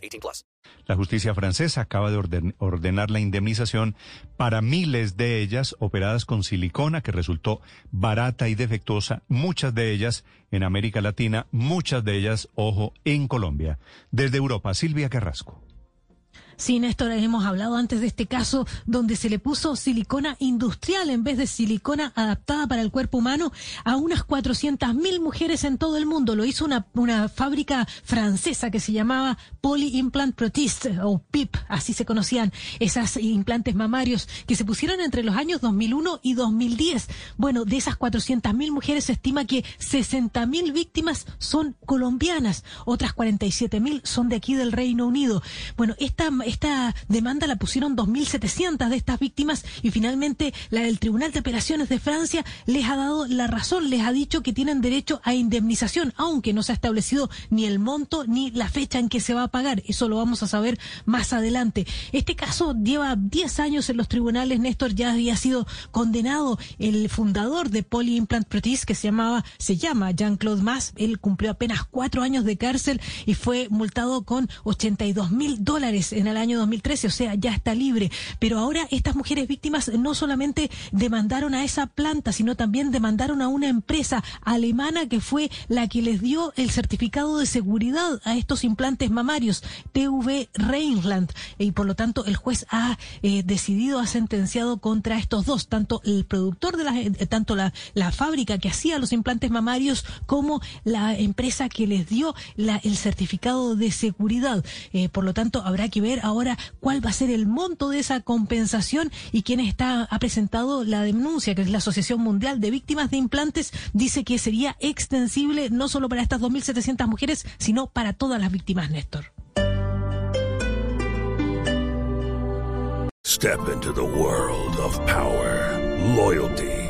18 plus. La justicia francesa acaba de orden- ordenar la indemnización para miles de ellas operadas con silicona que resultó barata y defectuosa, muchas de ellas en América Latina, muchas de ellas, ojo, en Colombia. Desde Europa, Silvia Carrasco. Sí, Néstor, hemos hablado antes de este caso donde se le puso silicona industrial en vez de silicona adaptada para el cuerpo humano a unas 400.000 mujeres en todo el mundo. Lo hizo una, una fábrica francesa que se llamaba Poly Implant Protiste o PIP, así se conocían esas implantes mamarios que se pusieron entre los años 2001 y 2010. Bueno, de esas 400.000 mujeres se estima que 60.000 víctimas son colombianas, otras 47.000 son de aquí del Reino Unido. Bueno, esta esta demanda la pusieron 2.700 de estas víctimas y finalmente la del Tribunal de Apelaciones de Francia les ha dado la razón, les ha dicho que tienen derecho a indemnización, aunque no se ha establecido ni el monto ni la fecha en que se va a pagar. Eso lo vamos a saber más adelante. Este caso lleva 10 años en los tribunales. Néstor ya había sido condenado el fundador de Poly Implant Prothese, que se llamaba, se llama Jean-Claude Mas. Él cumplió apenas cuatro años de cárcel y fue multado con 82 mil dólares en el año 2013, o sea, ya está libre. Pero ahora estas mujeres víctimas no solamente demandaron a esa planta, sino también demandaron a una empresa alemana que fue la que les dio el certificado de seguridad a estos implantes mamarios, TV Rheinland. Y por lo tanto, el juez ha eh, decidido, ha sentenciado contra estos dos, tanto el productor de la, eh, tanto la, la fábrica que hacía los implantes mamarios como la empresa que les dio la, el certificado de seguridad. Eh, por lo tanto, habrá que ver ahora cuál va a ser el monto de esa compensación y quién está ha presentado la denuncia, que es la Asociación Mundial de Víctimas de Implantes, dice que sería extensible no solo para estas 2.700 mujeres, sino para todas las víctimas, Néstor. Step into the world of power, loyalty,